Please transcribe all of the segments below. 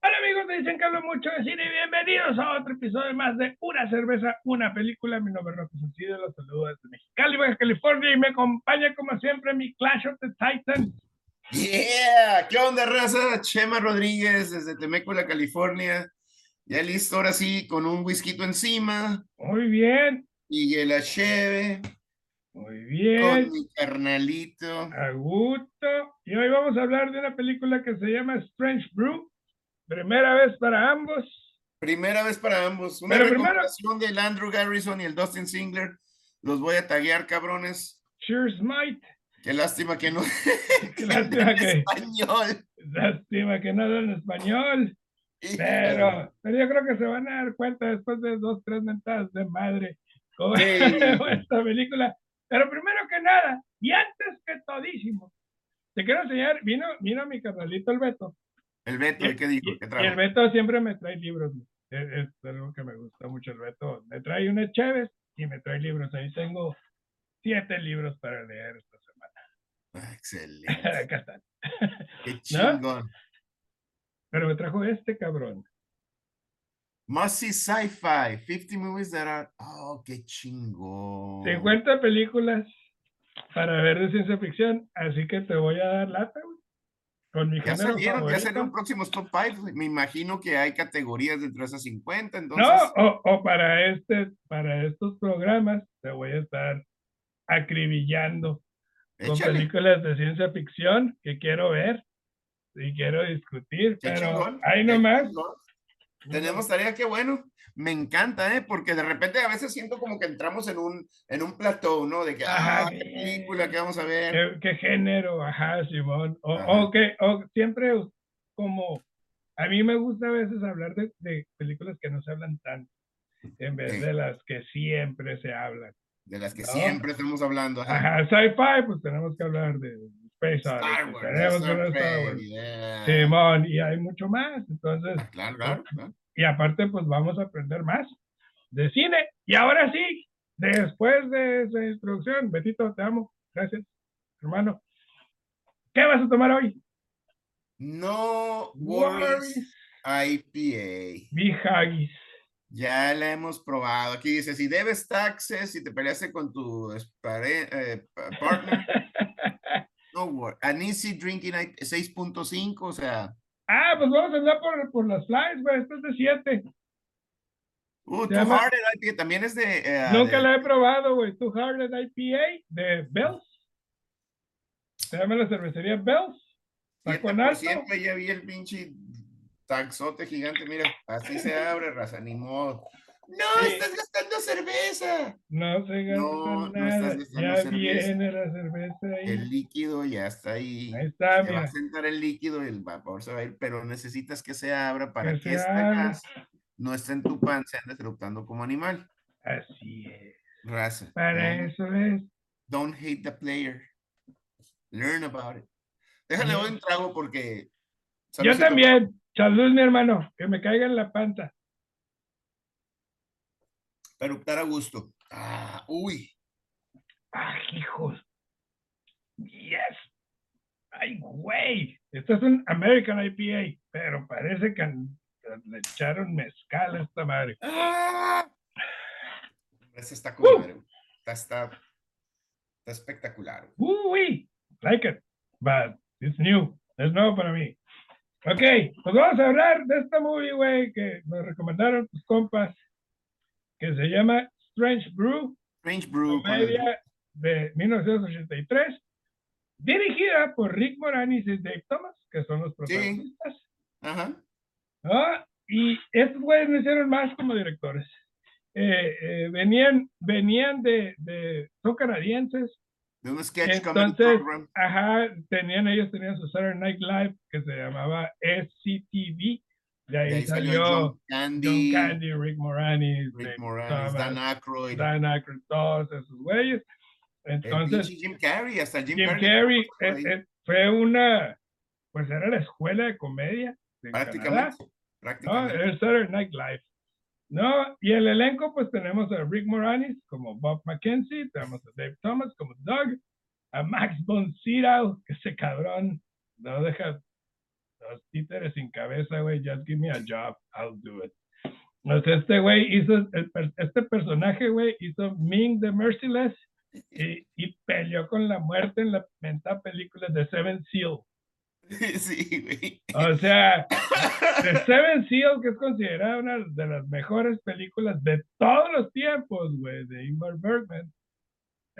Hola amigos, que hablo mucho de cine y bienvenidos a otro episodio más de Una cerveza, una película. Mi nombre es Roque los saludo desde Mexicali, Baja California y me acompaña como siempre mi Clash of the Titans. Yeah, ¿qué onda raza? Chema Rodríguez desde Temécula, California. Ya listo ahora sí con un whisky encima. Muy bien. Y la cheve. Muy bien. Con mi carnalito. A gusto. Y hoy vamos a hablar de una película que se llama Strange Brew. Primera vez para ambos. Primera vez para ambos. Una Pero recomendación del Andrew Garrison y el Dustin Singler. Los voy a taguear, cabrones. Cheers, Mike. Qué lástima que no. Qué lástima que. español. Lástima que no hablan español. Pero, pero yo creo que se van a dar cuenta después de dos, tres mentadas de madre con Sí. esta película. Pero primero que nada, y antes que todísimo, te quiero enseñar, vino, vino mi carnalito el Beto. El Beto, ¿qué dijo? ¿Qué Y el? Beto siempre me trae libros. Es, es algo que me gusta mucho el Beto. Me trae unas cheves y me trae libros. Ahí tengo siete libros para leer esta semana. Ah, Excelente. Acá están. Qué chingón. Pero me trajo este cabrón. Must see sci-fi. 50 movies that are. Oh, qué chingón. 50 películas para ver de ciencia ficción, así que te voy a dar lata, güey. Con mi Ya salieron, ya salieron próximos top 5. Me imagino que hay categorías dentro de esas 50. Entonces, No, o, o para este, para estos programas te voy a estar acribillando con películas de ciencia ficción que quiero ver y quiero discutir, pero ahí nomás. Tenemos tarea, qué bueno. Me encanta, ¿eh? Porque de repente a veces siento como que entramos en un, en un plató, ¿no? De que, Ajá, ah, qué película que vamos a ver. ¿Qué, qué género? Ajá, Simón. O, Ajá. o que o siempre como a mí me gusta a veces hablar de, de películas que no se hablan tanto, en vez Sí. de las que siempre se hablan. De las que No. siempre estamos hablando. ajá. Ajá, sci-fi, pues tenemos que hablar de Space Star Odyssey, Wars, tenemos Star Star Wars. yeah. Simón, y hay mucho más. Entonces, Ah, Claro, claro. claro. y aparte, pues vamos a aprender más de cine. Y ahora sí, después de esa introducción, Betito, te amo. Gracias, hermano. ¿Qué vas a tomar hoy? No worries IPA. Big Haggis. Ya la hemos probado. Aquí dice, si debes taxes, si te peleaste con tu eh, pa- partner, An easy drinking I- 6.5, o sea, Ah, pues vamos a andar por, por las flies, güey. Esto es de 7. uh, Too Hard IPA también es de... eh, Nunca de- la he probado, güey. Too Hard IPA de Bells. Se llama la cervecería Bells. Está con alto. 7%, ya vi el pinche taxote gigante, mira, así se abre, raza, ni modo. No, Sí. estás gastando cerveza. No se gasta No, no nada. estás gastando ya cerveza. viene la cerveza ahí. El líquido ya está ahí. Ahí está, Se va a sentar el líquido y el vapor se va a ir, pero necesitas que se abra para Que abra. gas no esté en tu panza andes eructando como animal. Así es. Raza. Para no- eso es. Don't hate the player. Learn about it. Déjale hoy un trago porque. Yo también. Salud, mi hermano. Que me caiga en la panza. Para eructar a gusto. Ah, uy. ¡Ah, hijos! ¡Yes! ¡Ay, güey! Esto es un American IPA, pero parece que le echaron mezcal a esta madre. ¡Ah! Ese está Uh. Está, está, está espectacular. ¡Uy! Like it, but it's new. Es nuevo para mí. Ok, pues vamos a hablar de esta movie, güey, que me recomendaron tus compas, que se llama Strange Brew, Strange Brew. comedia de 1983, dirigida por Rick Moranis y Dave Thomas, que son los protagonistas. Ajá. Ah, y estos güeyes no hicieron más como directores. Eh, eh, venían, venían de, de, son canadienses, De un sketch entonces, program. ajá, tenían, ellos tenían su Saturday Night Live que se llamaba SCTV, de ahí, De ahí salió salió John John Candy, Candy, Rick Moranis, Rick Moranis, Dan Thomas, Aykroyd. Dan Aykroyd, todos esos güeyes. Entonces, Jim Carrey, hasta Jim, Jim Carrey. Carrey fue una, pues era la escuela de comedia de Canadá. prácticamente. ¿no? prácticamente. El Saturday Night Live. ¿No? Y el elenco, pues tenemos a Rick Moranis como Bob McKenzie, tenemos a Dave Thomas como Doug, a Max von Sydow, que ese cabrón no deja, los títeres sin cabeza, güey, just give me a job, I'll do it. Sea, este güey hizo, este personaje, güey, hizo Ming the Merciless y, y, peleó con la muerte en la mentada película de Seven Seal. Sí, güey. O sea, The Seven Seal, que es considerada una de las mejores películas de todos los tiempos, güey, de Ingmar Bergman.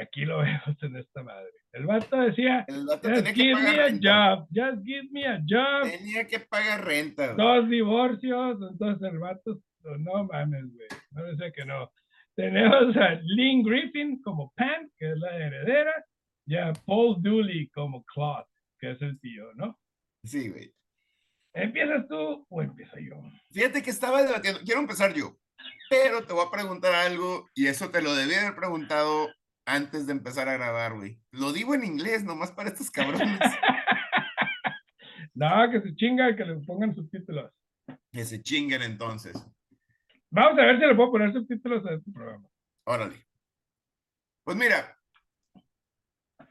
Aquí lo vemos en esta madre. El vato decía, just give me a job, just give me a job. Tenía que pagar renta. Güey. Dos divorcios, entonces el vato, no mames, güey, no decía que no. Tenemos a Lynn Griffin como Pam, que es la heredera, y a Paul Dooley como Claude, que es el tío, ¿no? Sí, güey. ¿Empiezas tú o empiezo yo? Fíjate que estaba debatiendo, quiero empezar yo, pero te voy a preguntar algo y eso te lo debí haber preguntado antes de empezar a grabar, güey. Lo digo en inglés, nomás para estos cabrones. no, que se chinga, que le pongan subtítulos. Que se chinguen entonces. Vamos a ver si le puedo poner subtítulos a este programa. Órale. Pues mira,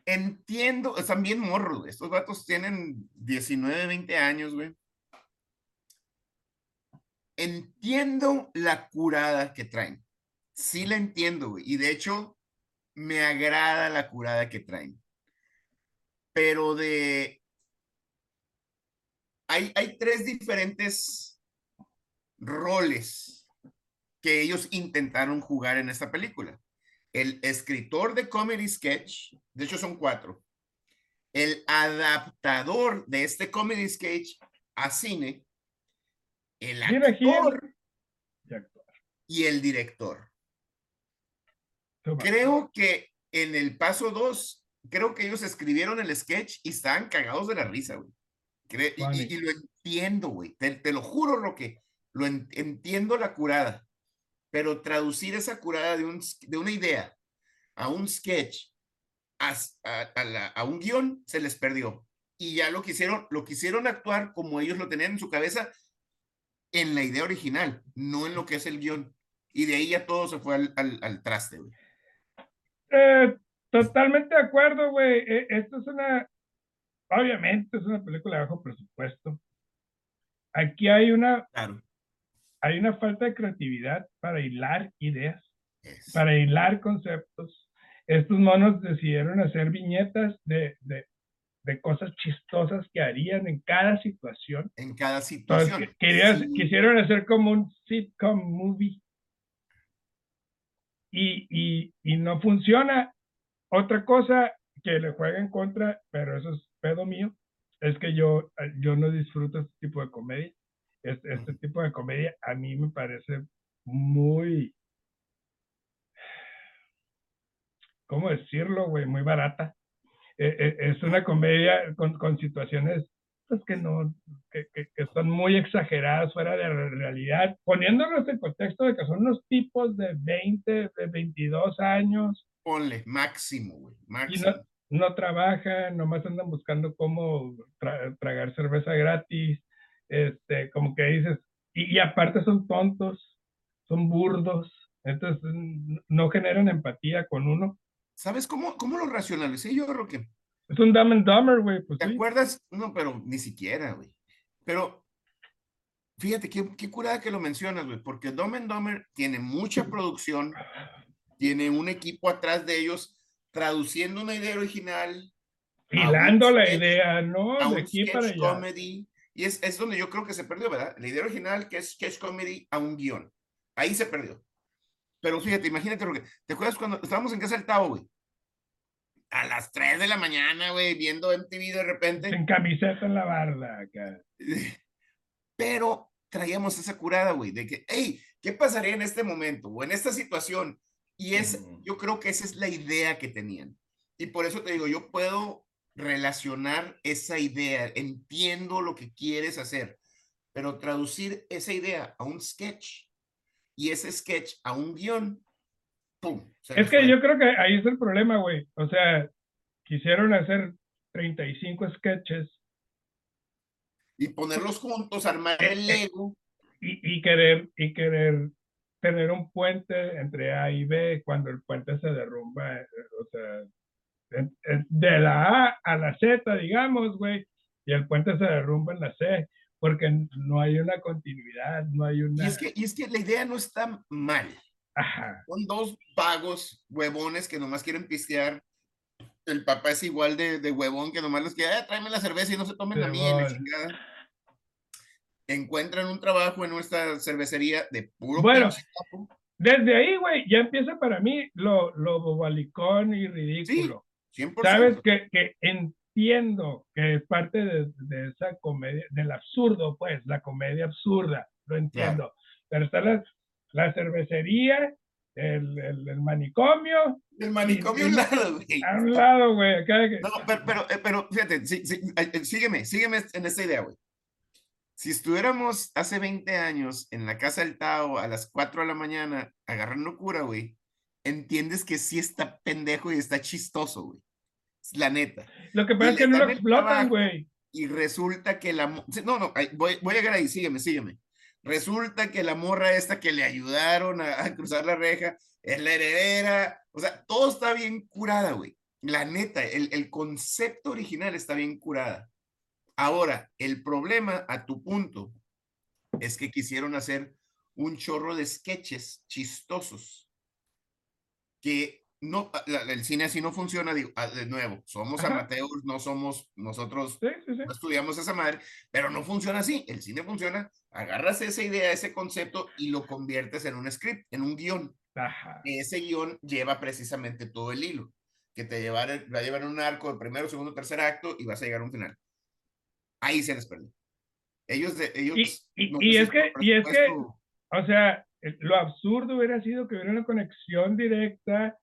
entiendo, están bien morros, güey. Estos vatos tienen 19, 20 años, güey. Entiendo la curada que traen. Sí la entiendo, güey. Y de hecho, me agrada la curada que traen. Pero de... Hay, hay tres diferentes roles que ellos intentaron jugar en esta película. El escritor de comedy sketch, de hecho son cuatro. El adaptador de este comedy sketch a cine. El actor y el director. Creo que en el paso 2, creo que ellos escribieron el sketch y estaban cagados de la risa, güey. Y, y, lo entiendo, güey. Te, lo juro, lo que lo entiendo la curada. Pero traducir esa curada de, un, de una idea a un sketch, a, a, a, un guion, se les perdió. Y ya lo quisieron, lo quisieron actuar como ellos lo tenían en su cabeza en la idea original, no en lo que es el guion. Y de ahí ya todo se fue al, al, al traste, güey. Eh, totalmente de acuerdo, güey. E, esto es una, obviamente es una película de bajo presupuesto. Aquí hay una, hay una falta de creatividad para hilar ideas, para hilar conceptos. Estos monos decidieron hacer viñetas de, de, de, cosas chistosas que harían en cada situación. En cada situación. Quisieron hacer como un sitcom movie y, y, y no funciona. Otra cosa que le juega en contra, pero eso es pedo mío, es que yo, yo no disfruto este tipo de comedia. Este, este tipo de comedia a mí me parece muy, ¿cómo decirlo, güey? Muy barata. E, e, es una comedia con, con situaciones pues, que no, que, que, que, son muy exageradas, fuera de la realidad, poniéndonos en contexto de que son unos tipos de 20, de 22 años. Ponle, máximo, güey, máximo. Y no, no, trabajan, nomás andan buscando cómo tragar cerveza gratis, este, como que dices, y, y aparte son tontos, son burdos, entonces no generan empatía con uno. ¿Sabes cómo, cómo lo racionalicé yo, Roque? Es un Dumb and Dumber, güey. Pues, ¿Te acuerdas? No, pero ni siquiera, güey. Pero fíjate qué, qué curada que lo mencionas, güey, porque Dumb and Dumber tiene mucha producción, tiene un equipo atrás de ellos traduciendo una idea original. Hilando la idea, ¿no? A de aquí para allá. comedy. Y es, es donde yo creo que se perdió, ¿verdad? La idea original, que es sketch comedy, a un guion. Ahí se perdió. Pero fíjate, imagínate lo que. ¿Te acuerdas cuando estábamos en casa del Tavo, güey? A las 3 de la mañana, güey, viendo MTV de repente. En camiseta en la barda, acá. Pero traíamos esa curada, güey, de que, hey, ¿qué pasaría en este momento o en esta situación? Y es, yo creo que esa es la idea que tenían. Y por eso te digo, yo puedo relacionar esa idea, entiendo lo que quieres hacer, pero traducir esa idea a un sketch y ese sketch a un guion, es que yo creo que ahí es el problema, güey. O sea, quisieron hacer 35 sketches. Y ponerlos juntos, armar el eh, eh, Lego. Y, y, querer, y querer tener un puente entre A y B cuando el puente se derrumba. O sea, de la A a la Z, digamos, güey. y el puente se derrumba en la C, porque no hay una continuidad, no hay una... Y es que, y es que la idea no está mal. Ajá. Son dos vagos huevones que nomás quieren pistear. El papá es igual de, de huevón que nomás les quiere, ah, tráeme la cerveza y no se tomen la chingada. Encuentran un trabajo en nuestra cervecería de puro Bueno. Desde ahí, güey, ya empieza para mí lo, lo bobalicón y ridículo. 100%. Sabes que, que entiendo que es parte de, de esa comedia, del absurdo, pues, la comedia absurda, lo entiendo. Pero está la, la cervecería, el, el, el manicomio, El manicomio a un lado, güey. a un lado, güey, No, pero, pero, eh, pero fíjate, sí, sí, eh, eh, sígueme, sígueme en esta idea, güey. Si estuviéramos hace 20 años en la casa del Tao a las 4 de la mañana agarrando cura, güey, entiendes que sí está pendejo y está chistoso, güey. La neta. Lo que pasa es que no lo explotan, güey. Y resulta que la... No, no, voy, voy a llegar ahí, sígueme, sígueme. Resulta que la morra esta que le ayudaron a, a cruzar la reja es la heredera. O sea, todo está bien curada, güey. La neta, el, el concepto original está bien curada. Ahora, el problema, a tu punto, es que quisieron hacer un chorro de sketches chistosos que no, la- el cine así no funciona, digo, ah, de nuevo, somos Ajá. amateurs, no somos nosotros Sí, sí, sí. no estudiamos esa madre, pero no funciona así. El cine funciona, agarras esa idea, ese concepto y lo conviertes en un script, en un guion. Ajá. Ese guion lleva precisamente todo el hilo, que te llevar, va a llevar un arco de primero, segundo, tercer acto y vas a llegar a un final. Ahí se les perdió. Ellos, de, ellos. y- no y sé es que- y es que- O sea, lo absurdo hubiera sido que hubiera una conexión directa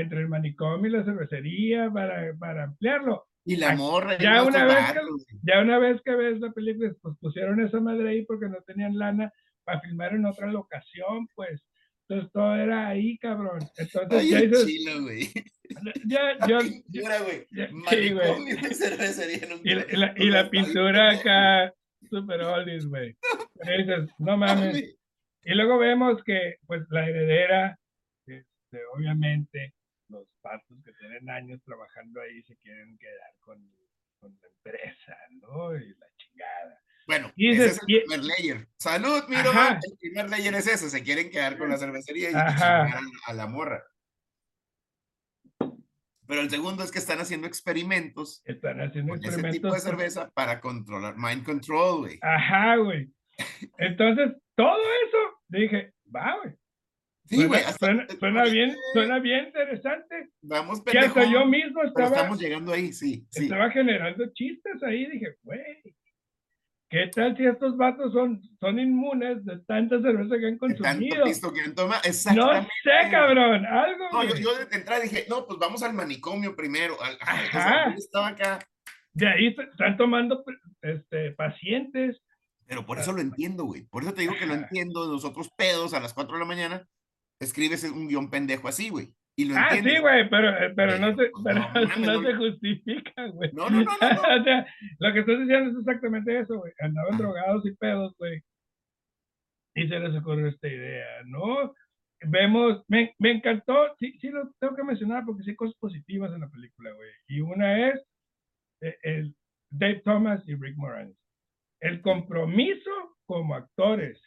entre el manicomio y la cervecería para, para ampliarlo. Y la Ay, morra. y ya los una vez que-. Ya una vez que ves la película, pues pusieron esa madre ahí porque no tenían lana para filmar en otra locación, pues. Entonces todo era ahí, cabrón. Entonces Ay, ya dices, chilo, güey. ya, yo, pintura, güey. ya- sí, Manicomio güey. de cervecería en un Y la, y la- y la pintura acá, super oldies, güey. Y dices, no mames. Mames. Y luego vemos que, pues, la heredera, este, obviamente, los patos que tienen años trabajando ahí se quieren quedar con, con la empresa, ¿no? Y la chingada. Bueno, Y ese es el y- primer layer. Salud, mi Ajá. Román. El primer layer es ese. Se quieren quedar con la cervecería y, chingar a, la morra. Pero el segundo es que están haciendo experimentos Están haciendo con ese tipo experimentos. de cerveza para controlar mind control, güey. Ajá, güey. Entonces, todo eso, dije, va, güey. Sí, Suena, güey. hasta- suena- suena bien, suena bien interesante. Vamos, Que hasta pendejo. yo mismo Pero estaba, estamos llegando ahí, sí, sí. estaba generando chistes ahí. Dije, güey, ¿qué tal si estos vatos son, son inmunes de tanta cerveza que han De tanto consumido? que han tomado. No Exactamente. sé, cabrón, algo. No, yo, yo de entrada dije, no, pues vamos al manicomio primero. al- ajá, estaba acá. De ahí están tomando este, pacientes. Pero por eso lo entiendo, güey. Por eso te digo que lo Ajá. entiendo. Nosotros pedos a las 4 de la mañana, escribes un guion pendejo así, güey. Y lo Ah, sí, güey, pero, eh, pero no, se, Pero, pues, no mames, no no- se justifica, güey. No, no, no, o sea, lo que estás diciendo es exactamente eso, güey. Andaban drogados y pedos, güey. Y se les ocurrió esta idea, ¿no? Vemos, me, me encantó, sí, sí lo tengo que mencionar porque sí hay cosas positivas en la película, güey. Y una es eh, el Dave Thomas y Rick Moranis. El compromiso como actores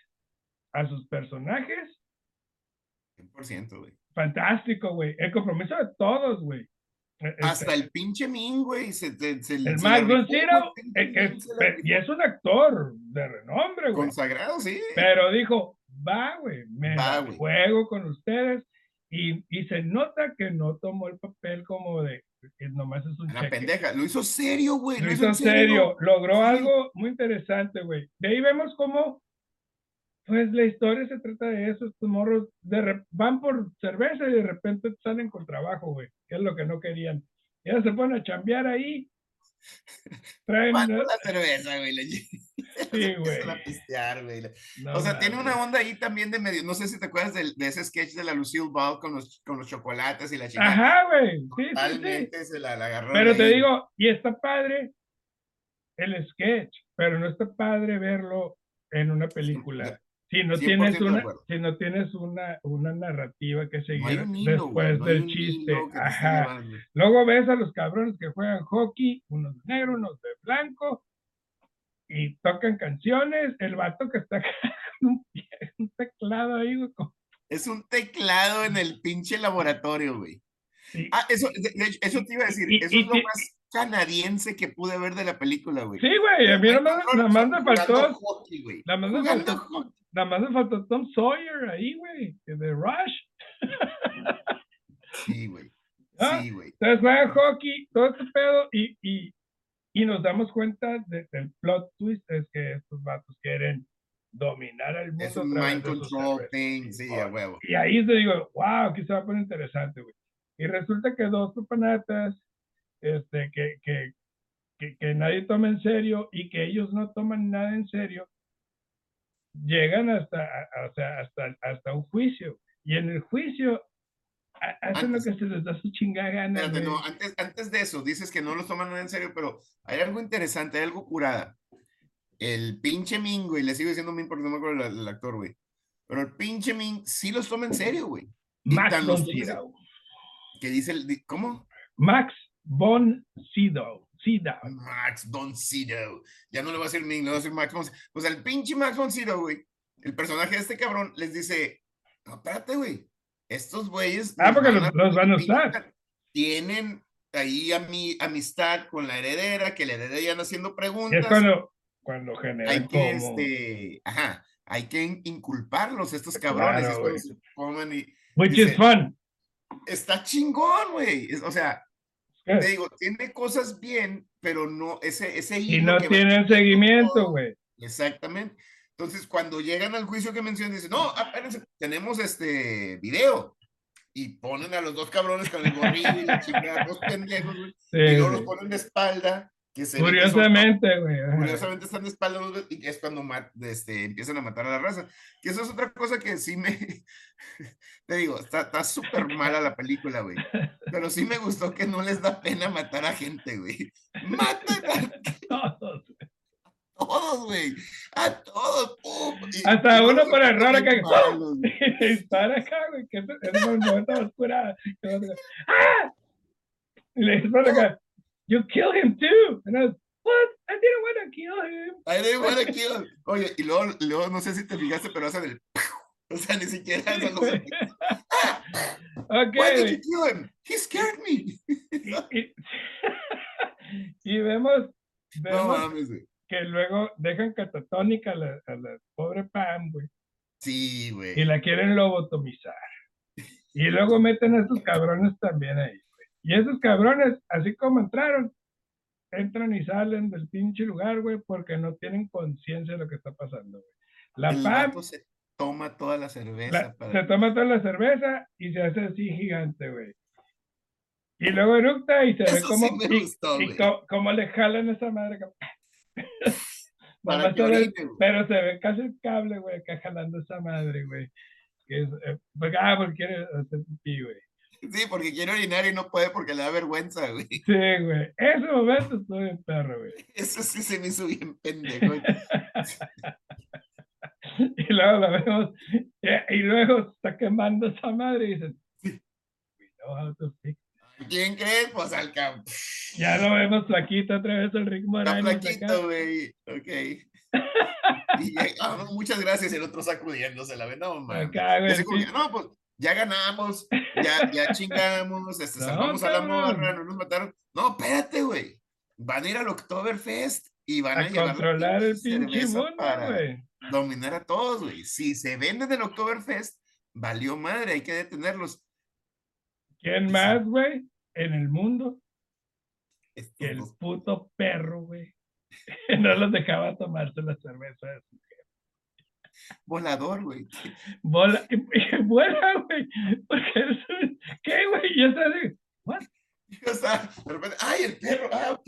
a sus personajes 100%, güey. fantástico, güey. El compromiso de todos, güey. E- este, Hasta el pinche Min, güey. Se, se, se, el Max von eh, y es un actor de renombre, güey. Consagrado, sí. Pero dijo, va, güey, me Va, la güey. juego con ustedes. Y, y se nota que no tomó el papel como de que nomás es un La cheque. pendeja. Lo hizo serio, güey. Lo Lo hizo serio, logró Sí. algo muy interesante, güey. De ahí vemos cómo, pues la historia se trata de eso, estos morros de van por cerveza y de repente salen con trabajo, güey, que es lo que no querían. Ya se ponen a chambear ahí, traen... ¿Cuánto la cerveza, güey? Sí, güey. pistear, güey. no O sea, tiene una onda ahí también de medio. No sé si te acuerdas del- de, ese sketch de la Lucille Ball con los, con los chocolates y la chingada. Ajá, güey, sí, sí, sí. Se la, la agarró. Pero de te ahí. digo, y está padre el sketch, pero no está padre verlo en una película. Si no 100% tienes una, si no tienes una, una narrativa que seguir hilo, después no del chiste. Ajá. Luego ves a los cabrones que juegan hockey, unos de negro, unos de blanco, y tocan canciones, el vato que está con un, un teclado ahí, güey. Es un teclado en el pinche laboratorio, güey. Ah, eso, eso te iba a decir, eso es lo más canadiense que pude ver de la película, güey. Sí, güey, a mí nada más me faltó. Nada más me faltó, nada más me faltó Tom Sawyer ahí, güey, de Rush. Sí, güey. ¿Ah? Sí, güey. Entonces juegan hockey, todo este pedo, y, y, y nos damos cuenta de, del plot twist es que estos vatos quieren dominar el mundo. Es un mind control thing, sí, a huevo. Y ahí te digo, wow, que se va a poner interesante, güey. Y resulta que dos papanatas, este, que, que, que, que, nadie toma en serio y que ellos no toman nada en serio, llegan hasta, o sea, hasta, hasta un juicio. Y en el juicio hacen lo que se les da su chingada gana. no, antes, antes de eso, dices que no los toman en serio, pero hay algo interesante, hay algo curada. El pinche Ming, y le sigo diciendo Ming porque no me acuerdo el, actor, güey. Pero el pinche Ming sí los toma en serio, güey. Max von Sydow. Que dice el, ¿cómo? Max von Sydow. Max von Sydow. Ya no le voy a decir Ming, le voy a decir Max von Pues el pinche Max von Sydow, güey. El personaje de este cabrón les dice, no, espérate, güey. Estos güeyes. Ah, porque los, van a usar. Tienen ahí a mi amistad con la heredera, que la heredera ya haciendo preguntas. Es cuando, cuando generan hay que, este, ajá, hay que inculparlos, estos cabrones. y, Which is fun. Está chingón, güey. O sea, te digo, tiene cosas bien, pero no, ese, ese Y no tienen seguimiento, güey. Exactamente. Entonces, cuando llegan al juicio que mencionan, dicen, no, espérense, tenemos este video. Y ponen a los dos cabrones con el gorrillo y la chingada, dos pendejos, güey. y luego los ponen de espalda. Que se curiosamente, güey. Curiosamente están de espalda y es cuando este, empiezan a matar a la raza. Que eso es otra cosa que sí me. Te digo, está súper mala la película, güey. Pero sí me gustó que no les da pena matar a gente, güey. ¡Matan a todos! todos, güey. A todos. Hasta uno por error acá. Dispara acá, güey. Que es un momento oscura. ¡Ah! Y le dispara acá. You kill him too. And I was, what? I didn't want to kill him. I didn't want to kill him. Oye, y luego, luego no sé si te fijaste, pero hacen el. O sea, ni siquiera los. okay. Why did you kill him? He scared me. y, y, vemos. vemos no mames, que luego dejan catatónica a la, a la pobre Pam, güey. Sí, güey. Y la quieren lobotomizar. Y luego meten a esos cabrones también ahí. Y esos cabrones, así como entraron, entran y salen del pinche lugar, güey, porque no tienen conciencia de lo que está pasando, güey. La Pam. Se toma toda la cerveza. Se toma toda la cerveza y se hace así gigante, güey. Y luego eructa y se ve como, y, como le jalan esa madre. pero se ve casi el cable, güey, acá jalando esa madre, güey. Que es, eh, porque, ah, porque quiere hacer pipí, güey. Sí, porque quiere orinar y no puede porque le da vergüenza, güey. Sí, güey. Ese momento estuvo bien perro, güey. Eso sí se me hizo bien pendejo. y luego la vemos, y, luego está quemando esa madre y dicen, we know how to fix ¿Quién crees? Pues al campo. Ya lo vemos flaquito otra vez el Rick Moranis. Está flaquito, güey. Ok. y, ah, muchas gracias. El otro sacudiéndose la venda, man. No, pues ya ganamos, ya, ya chingamos, este, no, salvamos a la morra, no nos mataron. No, espérate, güey. Van a ir al Oktoberfest y van a, a controlar el pinche para dominar a todos, güey. Si se venden el Oktoberfest, valió madre, hay que detenerlos. ¿Quién más, güey? En el mundo. El puto perro, güey. no los dejaba tomarse la cerveza de su Volador, güey. Vola, vuela, güey. Porque es un... ¿Qué, güey? Y está así, ¿what? O sea, de repente, ¡ay, el perro! ¡Ah, ok!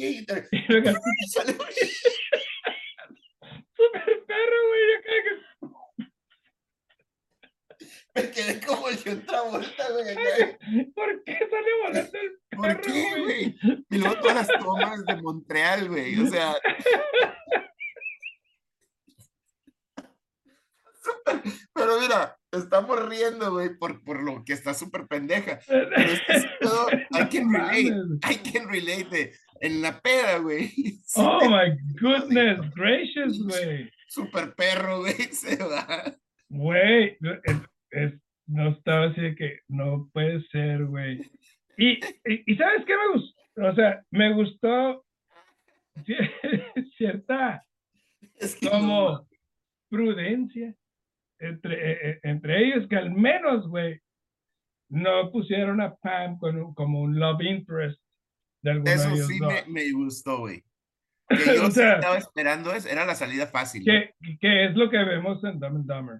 Super perro, güey. Yo creo que me quedé como el otra vuelta, güey. ¿Por qué sale volando el perro, ¿Por qué, güey? Y luego todas las tomas de Montreal, güey. O sea. Pero mira, estamos riendo, güey, por, por lo que está súper pendeja. Pero es que todo, I can relate, I can relate en la peda, güey. Oh my goodness gracious, güey. Super perro, güey, se va. Güey, es, es- no estaba así de que no puede ser, güey. Y, y, y ¿sabes qué me gustó? O sea, me gustó ci- cierta Es que no, como prudencia entre, eh, eh, entre ellos que al menos, güey, no pusieron a Pam con un- como un love interest de alguno de Eso ellos sí dos. me, me gustó, güey. Que yo O sea, estaba esperando eso, era la salida fácil. que, que es lo que vemos en Dumb and Dumber,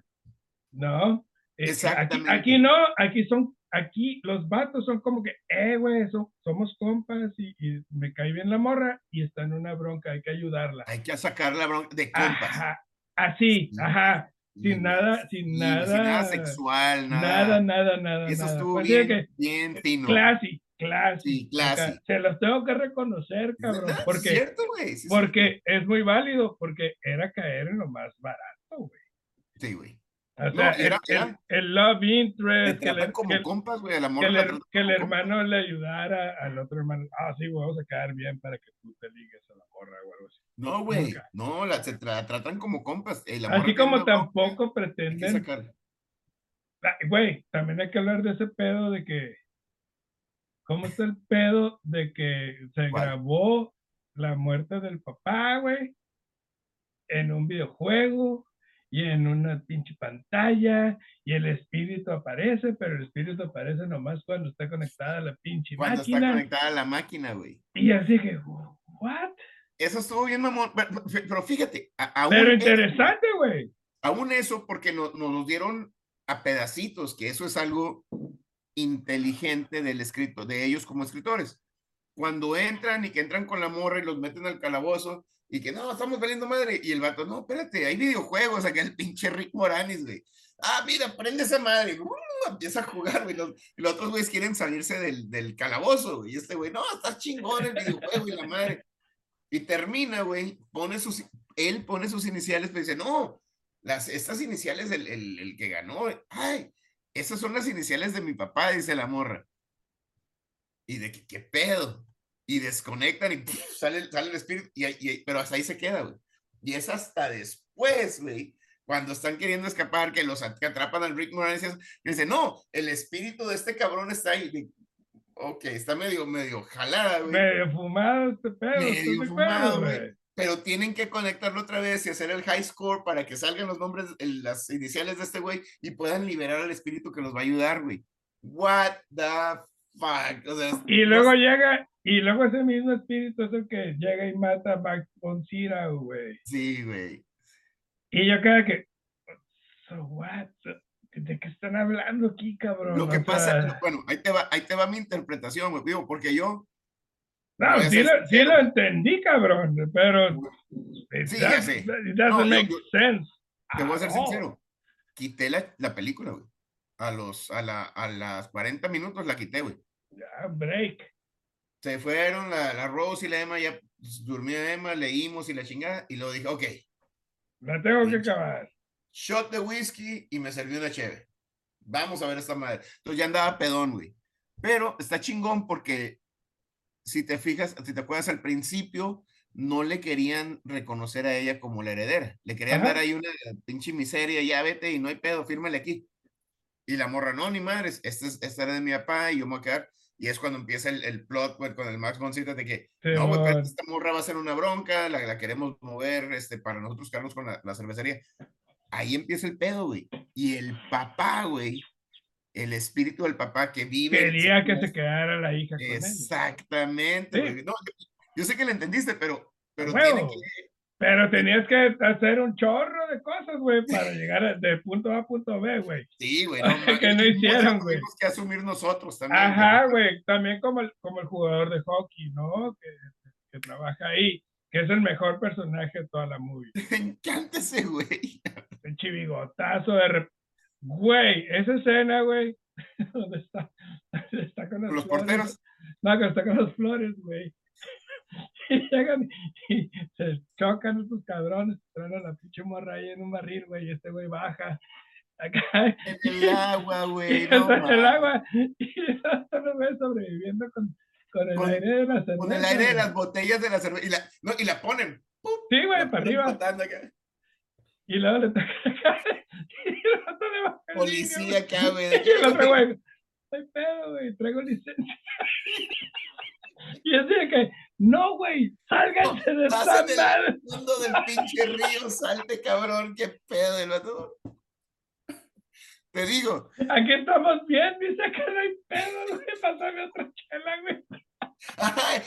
¿no? Aquí, Exactamente. aquí no, aquí son, aquí los vatos son como que, eh, güey, so- somos compas y, y me cae bien la morra y está en una bronca, hay que ayudarla. Hay que sacar la bronca de compas. Ajá, así, Sí, ajá, sin nada, sin nada, sin nada sexual, nada. nada, nada, nada, Eso nada. estuvo Pues, bien, que, bien fino. classy, classy. Sí, classy. Se los tengo que reconocer, cabrón, ¿Verdad? porque, ¿Cierto, güey? Sí, sí. porque es muy válido, porque era caer en lo más barato, güey. Sí, güey. O No, sea, era- el, era- el- el love Te interest, que, tratan le- como que- compas. El amor que el, tratan que el como compas. hermano le ayudara al otro hermano. Ah, sí, güey, vamos a quedar bien para que tú te ligues a la morra o algo así. No, güey. No, la, se tra- tratan como compas. El amor Así como tampoco pretenden. Ah, Güey, también hay que hablar de ese pedo de que. ¿Cómo está el pedo de que se ¿Cuál? grabó la muerte del papá, güey? En un videojuego y en una pinche pantalla y el espíritu aparece, pero el espíritu aparece nomás cuando está conectada a la pinche Cuando está máquina. conectada a la máquina, güey. Y así que, ¿what? Eso estuvo bien, mamón. Pero, pero fíjate, aún, Pero interesante, güey. aún eso, porque no- nos lo dieron a pedacitos, que eso es algo inteligente del escrito, de ellos como escritores. Cuando entran y que entran con la morra y los meten al calabozo y que no, estamos valiendo madre. Y el vato, no, espérate, hay videojuegos, acá el pinche Rick Moranis, güey. Ah, mira, prende esa madre. Uh, empieza a jugar, güey. Los, los otros güeyes quieren salirse del, del calabozo, güey. Y este güey, no, está chingón el videojuego y la madre. Y termina, güey, pone sus, él pone sus iniciales, pero dice, no, las, estas iniciales el, el que ganó, ay, esas son las iniciales de mi papá, dice la morra. Y de ¿qué pedo? Y desconectan y ¡puf! sale, sale el espíritu, y, y pero hasta ahí se queda, güey. Y es hasta después, güey, cuando están queriendo escapar, que los que atrapan al Rick Moranis, y dice, no, el espíritu de este cabrón está ahí. Ok, está medio, medio jalada, güey. Medio fumado este pedo. ¿estás de Medio fumado, güey. Pero tienen que conectarlo otra vez y hacer el high score para que salgan los nombres, el- las iniciales de este güey y puedan liberar al espíritu que los va a ayudar, güey. What the fuck? O sea, Y luego llega, y luego ese mismo espíritu es el que llega y mata a Max Sydow, güey. Sí, güey. Y yo cada que, so what? ¿De qué están hablando aquí, cabrón? Lo que O pasa, sea, bueno, ahí te va, ahí te va mi interpretación, güey, digo, porque yo, no, sí lo, sí sincero. lo entendí, cabrón, pero Sí, ya does- sé. it No, doesn't yo- make yo- sense. te voy a ser sincero, quité la, la película, güey. A los, a la, a las 40 minutos la quité, güey. Ya, break. Se fueron la, la Rose y la Emma, ya pues, durmió Emma, leímos y la chingada, y luego dije, ok, La tengo que acabar. shot de whisky y me serví una cheve. Vamos a ver esta madre. Entonces ya andaba pedón, güey. Pero está chingón porque si te fijas, si te acuerdas al principio, no le querían reconocer a ella como la heredera. Le querían Ajá. dar ahí una pinche miseria, ya vete y no hay pedo, fírmale aquí. Y la morra, no, ni madres, esta, es, esta era de mi papá y yo me voy a quedar. Y es cuando empieza el, el plot güey, con el Max Boncita de que no, güey, pero Simón. esta morra va a ser una bronca, la, la queremos mover este, para nosotros quedarnos con la, la cervecería. Ahí empieza el pedo, güey. Y el papá, güey, el espíritu del papá que vive. Quería que se quedara la hija con él. Exactamente. Sí. No, yo, yo sé que lo entendiste, pero, pero Huevo. tiene que. Pero tenías que hacer un chorro de cosas, güey, para llegar a- de punto A a punto B, güey. Sí, güey. No, Que no hicieron, güey. Tuvimos que asumir nosotros también. Ajá, güey. También como el, como el jugador de hockey, ¿no? Que, que trabaja ahí, que es el mejor personaje de toda la movie. Me encanta ese güey. El chivigotazo de rep- Güey, esa escena, güey, donde está, está con las Los flores. porteros. No, cuando está con las flores, güey. Y llegan y se chocan estos cabrones, traen a la pinche morra ahí en un barril, güey, y este güey baja acá. En el agua, güey. No, en el agua y los güeyes sobreviviendo con, Con el Con- aire de la Con el aire de las botellas de la cerveza y la, no, y la ponen. ¡pum! Sí, güey, para arriba. acá. Y luego le toca cara. Y el otro le baja Policía acá, güey. Y el otro, güey, hay pedo, güey, traigo licencia. Y así de que, no, güey, sálganse de esta madre. fondo del pinche río, salte, cabrón, qué pedo el vato. Te digo, Aquí estamos bien, dice que no hay pedo, güey, pásame otra chela, güey.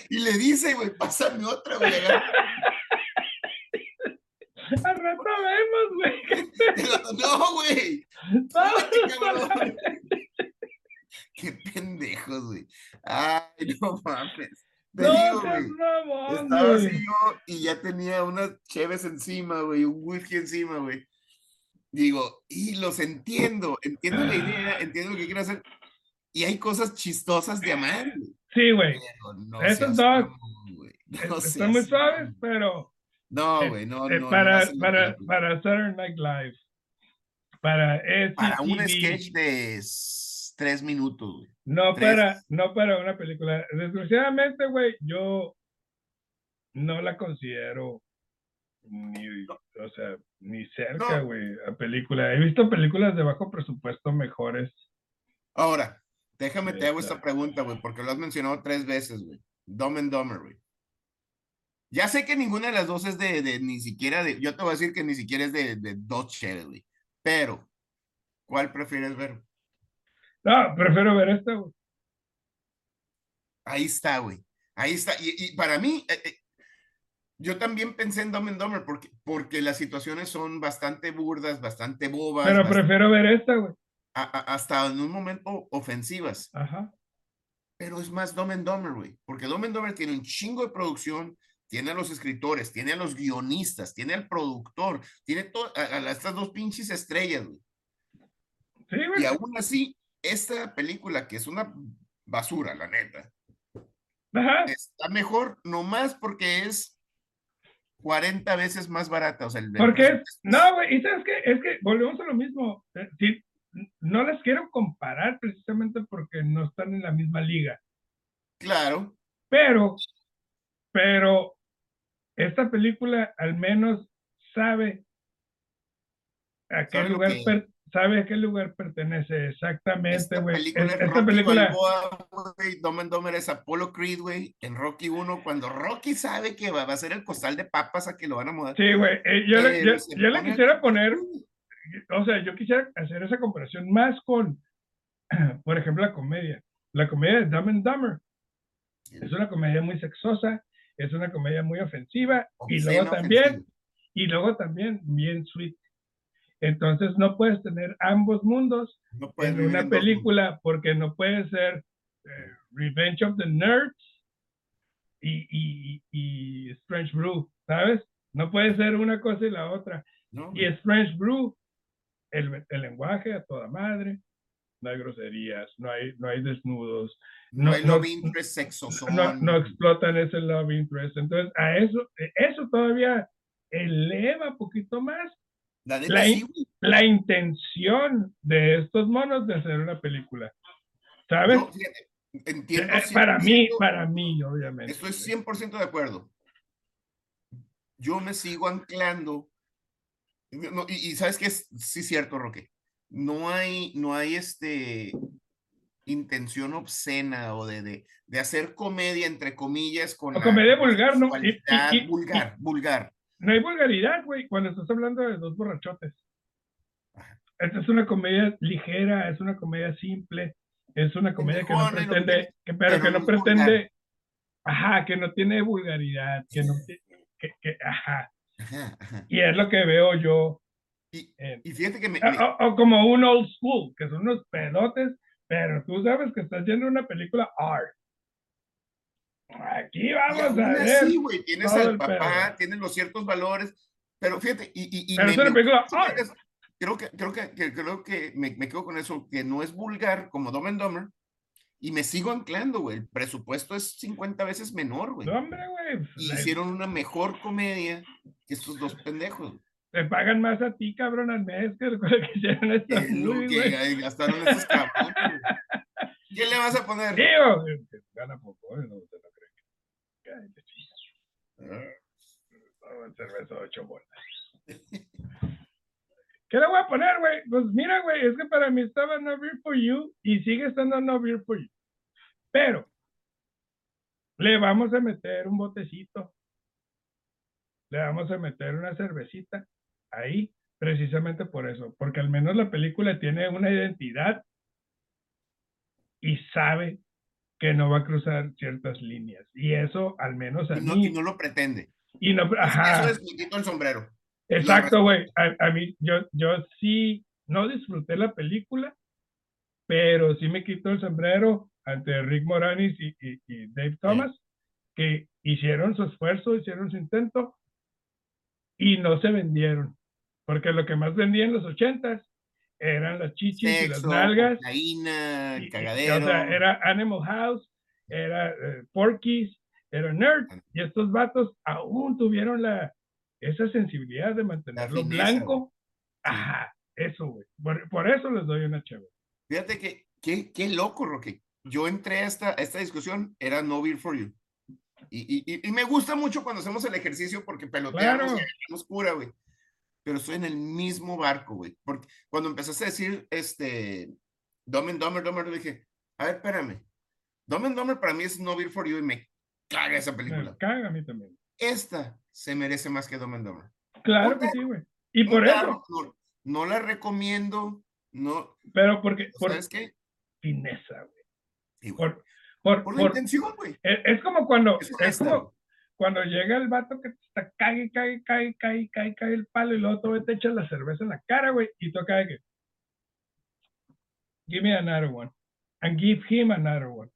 y le dice, güey, pásame otra, güey. Al rato vemos, güey. No, güey. Qué pendejos, güey. Ay, no mames. Te No, digo, güey. Estaba así yo y ya tenía unas cheves encima, güey, un whisky encima, güey. Digo, y los entiendo, entiendo la idea, entiendo lo que quiero hacer. Y hay cosas chistosas de amar, Sí, güey. no dos mamón, güey, no Están muy suaves, pero No, eh, güey, no, eh, no. no para, la para, para Saturday Night Live. Para Para un sketch de tres minutos, güey. No tres. para, no para una película. Desgraciadamente, güey, yo no la considero ni, o sea, ni cerca, No. güey, a película. He visto películas de bajo presupuesto mejores. Ahora, déjame te hago esta pregunta, güey, porque lo has mencionado tres veces, güey. Dumb and Dumber, güey. Ya sé que ninguna de las dos es de, de ni siquiera de, yo te voy a decir que ni siquiera es de, de cheves, güey. Pero, ¿cuál prefieres ver? No, prefiero ver esta, güey. Ahí está, güey. Ahí está. Y, y para mí, eh, eh, yo también pensé en Dumb and Dumber porque, porque las situaciones son bastante burdas, bastante bobas, Pero prefiero ver esta, güey. a- a- hasta en un momento ofensivas. Ajá. pero es más Dumb and Dumber, güey. Porque Dumb and Dumber tiene un chingo de producción, tiene a los escritores, tiene a los guionistas, tiene al productor, tiene a, a estas dos pinches estrellas, güey. Sí, Y güey. aún así, esta película, que es una basura, la neta, Ajá. está mejor nomás porque es 40 veces más barata. O sea, el, Porque, no, güey, y sabes qué, es que volvemos a lo mismo. Eh, sí, no las quiero comparar precisamente porque no están en la misma liga. Claro, Pero, pero, esta película al menos sabe a qué lugar que- per- sabe a qué lugar pertenece exactamente, esta güey. Es- Esta Rocky película, Balboa, Dumb and Dumber es Apollo Creed, güey, en Rocky 1, cuando Rocky sabe que va, va a ser el costal de papas a que lo van a mudar. sí, güey. eh, yo, le- Pero yo- le quisiera poner, o sea, yo quisiera hacer esa comparación más con, por ejemplo, la comedia. La comedia de Dumb and Dumber. Es una comedia muy sexosa, es una comedia muy ofensiva y luego también, ofensivo. y luego también bien sweet. Entonces no puedes tener ambos mundos No en una película porque no puede ser eh, Revenge of the Nerds y, y, y Strange Brew, ¿sabes? No puede ser una cosa y la otra. No, Y Strange Brew, el, el lenguaje a toda madre, no hay groserías, no hay, no hay desnudos, no, no- hay no- love interest sexosón. no, no explotan ese love interest. Entonces, a eso, eso todavía eleva un poquito más La neta la, sí, la intención de estos monos de hacer una película. ¿Sabes? Yo, fíjate, entiendo Eh, para mí, 100%, para mí, obviamente. Estoy 100% de acuerdo. Yo me sigo anclando. no, y, y sabes que es sí cierto, Roque. No hay, no hay este intención obscena o de, de, de hacer comedia entre comillas con la- comedia vulgar, ¿no? Y- y- vulgar, vulgar. No hay vulgaridad, güey, cuando estás hablando de dos borrachotes. Esta es una comedia ligera, es una comedia simple, es una comedia que no pretende, que, pero que no pretende, ajá, que no tiene vulgaridad, que no, que, que- ajá. Y es lo que veo yo. Y, y fíjate que me, o, me- o- o como un old school, que son unos pedotes, pero tú sabes que estás viendo una película R. Aquí y vamos a ver. así, güey, tienes al papá, pedo. tienes los ciertos valores, pero fíjate, y, y, y Pero me- me- película Sí, creo que creo que, que- creo que me, me quedo con eso que no es vulgar como Dumb and Dumber y me sigo anclando güey el presupuesto es 50 veces menor güey No, hombre, güey. y la- hicieron una mejor comedia que estos dos pendejos Te pagan más a ti, cabrón, al mes que que hicieron esta Es lo que gastaron estos cabrones güey. ¿qué le vas a poner Digo, gana poco, eh, no, No, cerveza ocho bolas. ¿Qué le voy a poner, güey? Pues mira, güey, es que para mí estaba No Beer for You y sigue estando No Beer for You. Pero le vamos a meter un botecito. Le vamos a meter una cervecita ahí, precisamente por eso, porque al menos la película tiene una identidad y sabe que no va a cruzar ciertas líneas. Y eso, al menos a Y no, mí. y no lo pretende. y no- ajá. Eso es quito el sombrero. Exacto, güey. A, a mí, yo, yo sí, no disfruté la película, pero sí me quito el sombrero ante Rick Moranis y, y- y Dave Thomas, que hicieron su esfuerzo, hicieron su intento y no se vendieron. Porque lo que más vendía en los ochentas eran las chichis y las Sexo, nalgas. cocaína, y- y- cagadero. o sea, era Animal House, era eh, Porky's, era Nerd. Y estos vatos aún tuvieron la, esa sensibilidad de mantenerlo fineza, blanco. Ajá, eso, güey. Por, por eso les doy una chévere. Fíjate que, qué, qué loco, Roque. Yo entré a esta, a esta discusión, era no beer for you. Y, y- y- y me gusta mucho cuando hacemos el ejercicio porque peloteamos Claro. y cura, güey. Pero estoy en el mismo barco, güey. Porque cuando empezaste a decir, este, Dumb and Dumber, Dumber, dije, a ver, espérame. Dumb and Dumber para mí es no beer for you y me caga esa Me película. caga a mí también. Esta se merece más que Dumb and Dumber. Claro que sí, güey. Y por Un eso, No, no la recomiendo, no, pero porque, por ¿sabes qué? fineza, güey. Por, por, Por la por- intención, güey. es, es como cuando, Es es como. Cuando llega el vato que te está cague, cague, cague, cague, cague, cague el palo y luego tú te echas la cerveza en la cara, güey, y tú acá que, give me another one, and give him another one.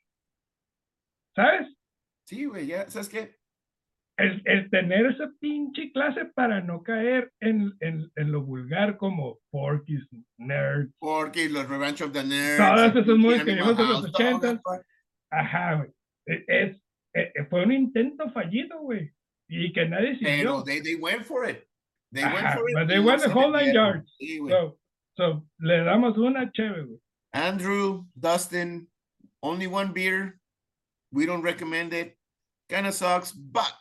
¿Sabes? Sí, güey, ya, ¿sabes qué? el, el tener esa pinche clase para no caer en, en, en lo vulgar como Porky's, Nerd, Porque los Revenge of the Nerds. Todas esas movies pinche que vimos en los Animal House, 80s. todo, ajá, güey. E- Es, fue un intento fallido, güey. Y que nadie Pero siguió. they, they went for it. They went Ajá, for it. but they went the se whole nine yards. Sí. So, so, le damos una chévere, güey. Andrew, Dustin, only one beer. We don't recommend it. Kind of sucks, but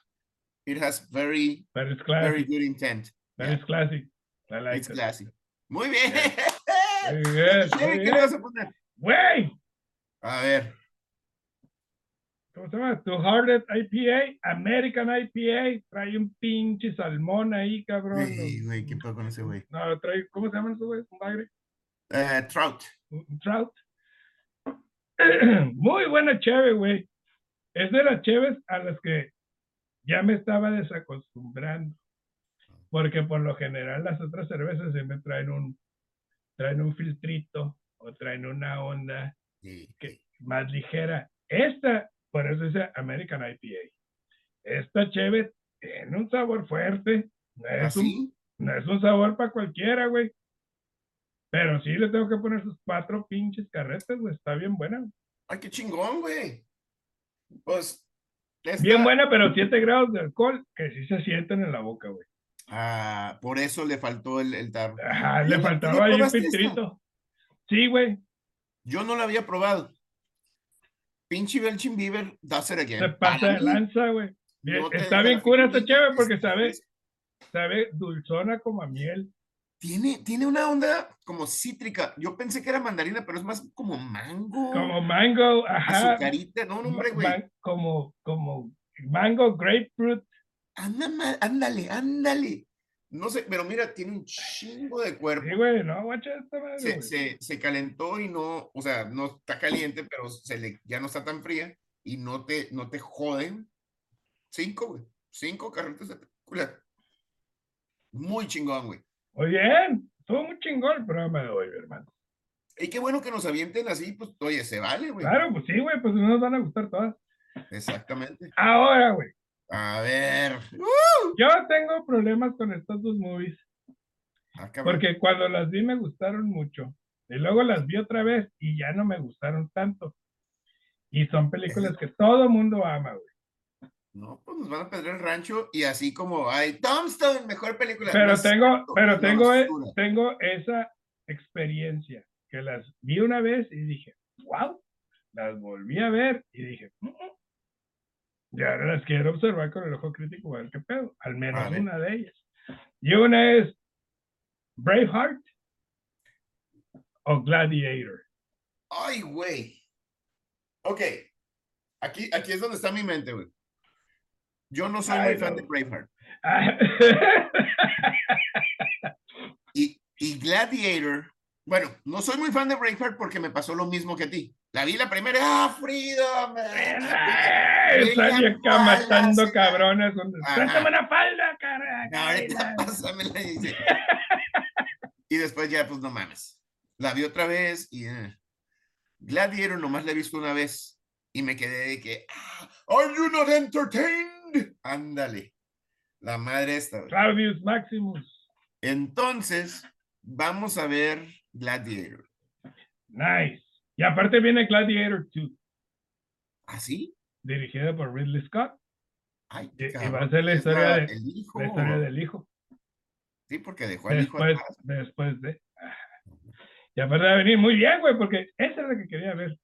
it has very, Pero es very classic. good intent. Pero yeah. es classic. I like It's it. classy. Muy bien. Muy bien, muy ¿Qué bien. le vas a poner? Güey, A ver. ¿Cómo se llama? Two Hearted IPA, American IPA. Trae un pinche salmón ahí, cabrón. Güey, güey, ¿qué pedo con ese güey? No, trae, ¿cómo se llama eso, güey? Un bagre. Eh, trout. un- trout. Muy buena cheve, güey. Es de las cheves a las que ya me estaba desacostumbrando. Porque por lo general las otras cervezas siempre traen un, traen un filtrito o traen una onda Sí. que, más ligera. Esta, por eso dice American IPA. Esta cheve tiene un sabor fuerte. No es, un, ¿Así? no es un sabor para cualquiera, güey. Pero sí le tengo que poner sus cuatro pinches carretas, güey. Está bien buena. Ay, qué chingón, güey. Pues. esta- Bien buena, pero 7 grados de alcohol que sí se sienten en la boca, güey. Ah, por eso le faltó el, el tarro. Le ¿tú ya faltaba ahí un filtrito. Sí, güey. Yo no la había probado. Pinche Belchin Beaver does it again. Se pasa de lanza, güey. No Está bien cura esta chévere porque sabe, sabe dulzona como a miel. Tiene, tiene una onda como cítrica. Yo pensé que era mandarina, pero es más como mango. Como mango, ajá. azucarita. No, no, hombre, güey. como, como mango, grapefruit. Anda, ma- ándale, ándale. No sé, pero mira, tiene un chingo de cuerpo. Sí, güey, no, guacha esta madre, se, güey. se, se calentó y no, o sea, no está caliente, pero se le, ya no está tan fría y no te, no te joden. Cinco, güey. Cinco carretas de película. Muy chingón, güey. Muy bien. Estuvo muy chingón el programa de hoy, hermano. Y qué bueno que nos avienten así, pues, oye, se vale, güey. Claro, pues sí, güey, pues no nos van a gustar todas. Exactamente. Ahora, güey. A ver. Yo tengo problemas con estas dos movies. Ah. Porque cuando las vi me gustaron mucho. Y luego las vi otra vez y ya no me gustaron tanto. Y son películas que todo mundo ama, güey. No, pues nos van a perder el rancho y así como hay Tombstone, mejor película. Pero No, tengo, pero tengo, e- basura. tengo esa experiencia que las vi una vez y dije, wow, las volví a ver y dije, "Mm, mm". Y ahora las quiero observar con el ojo crítico a ver qué pedo. Al menos ver. una de ellas. Y una es Braveheart o Gladiator. Ay, güey. Ok. Aquí, aquí es donde está mi mente, güey. Yo no soy Ay, muy fan de Braveheart. Ah, Y, y Gladiator, bueno, no soy muy fan de Braveheart porque me pasó lo mismo que a ti. La vi la primera, ¡ah, Freedom! Está bien acá matando cabrones. Suéltame una falda, cara. No, ahorita pásamela y dice. Y después ya, pues no mames. La vi otra vez y. eh. Gladiator nomás la he visto una vez y me quedé de que. "Ah, ¿Are you not entertained? Ándale. La madre esta. Claudius Maximus. Entonces, vamos a ver Gladiator. Nice. Y aparte viene Gladiator 2, ¿Así? Dirigida por Ridley Scott. Ay, Y- y va a ser la historia de- hijo. La historia del hijo. Sí, porque dejó al hijo Después, atrás. después de. Y aparte va a venir muy bien, güey, porque esa es la que quería ver.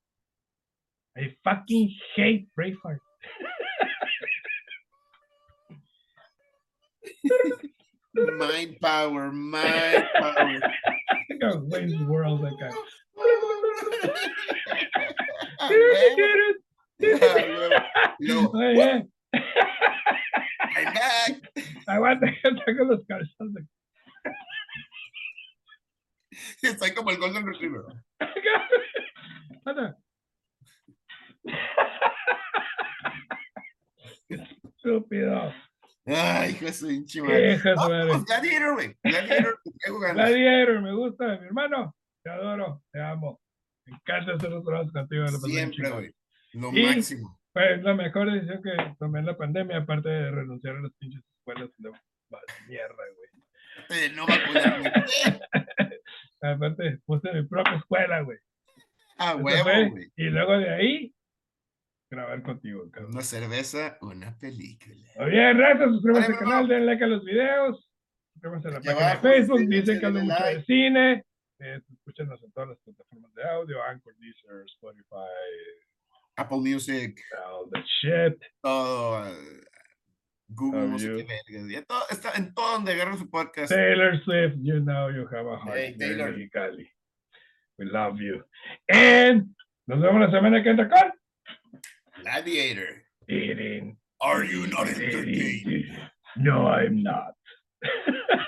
I fucking hate Braveheart. Mind power, mind power. Wayne's World acá. Ah, huevo, Luego, Muy bien. Aguanta que saco los calzones. Estoy como el Golden Retriever. Anda. Estúpido. Ay, madre. pues Gladiator, güey. Gladiator. Gladiator, me gusta, mi hermano. Te adoro, te amo. Me encanta hacer los trabajos contigo. Siempre, güey. Lo Y- máximo. Pues la mejor decisión que tomé en la pandemia, aparte de renunciar a las pinches escuelas de mierda, güey. Eh, No vacunarme. Aparte, puse mi propia escuela, güey. Ah, huevo, güey. Y luego de ahí, grabar contigo, cabrón. Una cerveza, una película. Bien, gracias. Suscríbanse al canal, denle like a los videos. Suscríbanse a la página de Facebook. Dicen que hablo mucho de like. cine. Eh, escúchenos en todas las plataformas de audio: Anchor, Deezer, Spotify, Apple Music, all the shit. todo. Google, Love no sé you. qué vergas. Ya todo, está en todo donde agarran su podcast. Taylor Swift, you know you have a heart. Hey, Taylor. Mexicali. We love you. And nos vemos la semana que entra con Gladiator. Eating. Are you not entertained? No, I'm not.